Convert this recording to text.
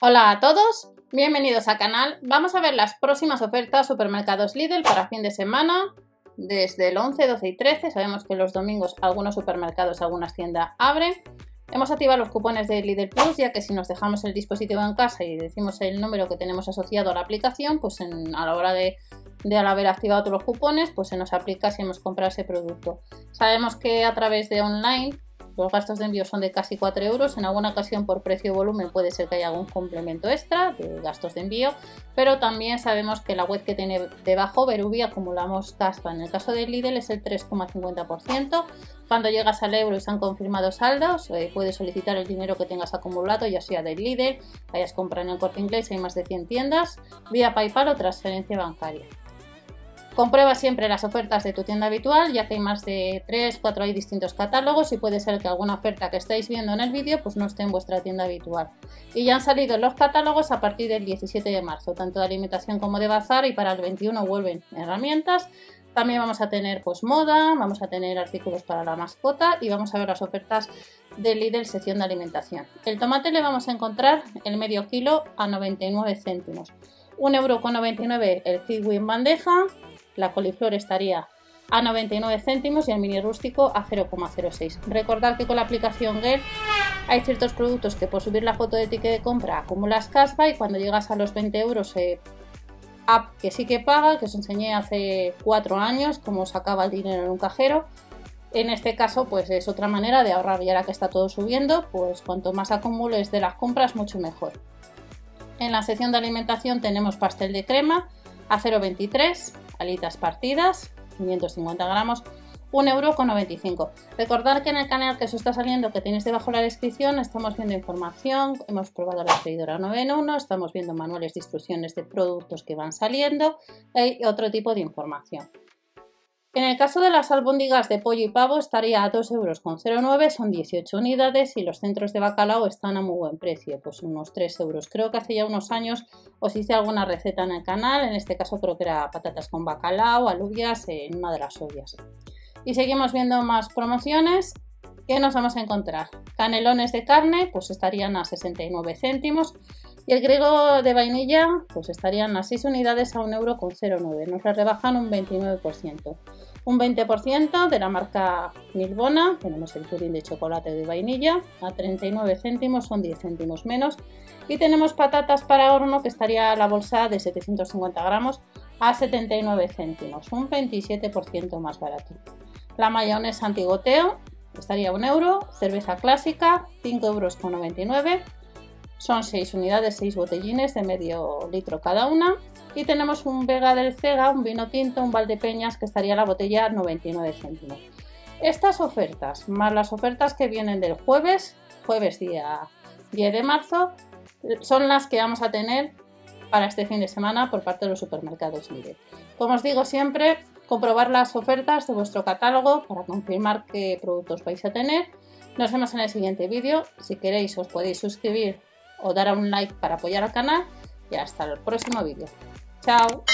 Hola a todos, bienvenidos al canal. Vamos a ver las próximas ofertas supermercados Lidl para fin de semana. Desde el 11, 12 y 13 sabemos que los domingos algunos supermercados, algunas tiendas abren. Hemos activado los cupones de Lidl Plus, ya que si nos dejamos el dispositivo en casa y decimos el número que tenemos asociado a la aplicación, pues a la hora de, de al haber activado todos los cupones, pues se nos aplica si hemos comprado ese producto. Sabemos que a través de online los gastos de envío son de casi 4 euros. En alguna ocasión por precio o volumen puede ser que haya algún complemento extra de gastos de envío. Pero también sabemos que la web que tiene debajo Verubi acumulamos caspa. En el caso de Lidl es el 3,50%. Cuando llegas al euro y se han confirmado saldos, eh, puedes solicitar el dinero que tengas acumulado, ya sea del Lidl, hayas comprado en el corte inglés, hay más de 100 tiendas, vía PayPal o transferencia bancaria. Comprueba siempre las ofertas de tu tienda habitual, ya que hay más de 3, 4 hay distintos catálogos y puede ser que alguna oferta que estáis viendo en el vídeo pues no esté en vuestra tienda habitual. Y ya han salido los catálogos a partir del 17 de marzo, tanto de alimentación como de bazar y para el 21 vuelven herramientas. También vamos a tener pues moda, vamos a tener artículos para la mascota y vamos a ver las ofertas de Lidl sección de alimentación. El tomate le vamos a encontrar el medio kilo a 99 céntimos. 1,99€ el kiwi en bandeja, la coliflor estaría a 99 céntimos y el mini rústico a 0,06. Recordad que con la aplicación Get hay ciertos productos que por subir la foto de ticket de compra acumulas caspa y cuando llegas a los 20 euros eh, app que sí que paga, que os enseñé hace 4 años cómo sacaba el dinero en un cajero. En este caso, pues es otra manera de ahorrar y ahora que está todo subiendo, pues cuanto más acumules de las compras, mucho mejor. En la sección de alimentación tenemos pastel de crema a 0,23 alitas partidas, 550 gramos, 1,95€. Recordad que en el canal que os está saliendo, que tenéis debajo la descripción, estamos viendo información, hemos probado la freidora 9 en 1, estamos viendo manuales de instrucciones de productos que van saliendo y otro tipo de información. En el caso de las albóndigas de pollo y pavo estaría a 2,09 euros, son 18 unidades y los centros de bacalao están a muy buen precio, pues unos 3 euros. Creo que hace ya unos años os hice alguna receta en el canal, en este caso creo que era patatas con bacalao, alubias en una de las ollas. Y seguimos viendo más promociones. ¿Qué nos vamos a encontrar? Canelones de carne, pues estarían a 69 céntimos. Y el griego de vainilla, pues estarían a 6 unidades a 1,09€. Nos la rebajan un 29%. Un 20% de la marca Milbona, tenemos el pudín de chocolate de vainilla, a 39 céntimos, son 10 céntimos menos. Y tenemos patatas para horno, que estaría la bolsa de 750 gramos a 79 céntimos, un 27% más barato. La mayonesa antigoteo estaría 1 euro, cerveza clásica 5 euros con 99 son 6 unidades, 6 botellines de medio litro cada una. Y tenemos un Vega del Cega, un vino tinto, un Valdepeñas, que estaría la botella 99 céntimos. Estas ofertas, más las ofertas que vienen del jueves, jueves día 10 de marzo, son las que vamos a tener para este fin de semana por parte de los supermercados. Como os digo siempre, comprobar las ofertas de vuestro catálogo para confirmar qué productos vais a tener. Nos vemos en el siguiente vídeo. Si queréis os podéis suscribir o dar a un like para apoyar al canal y hasta el próximo vídeo. Tchau.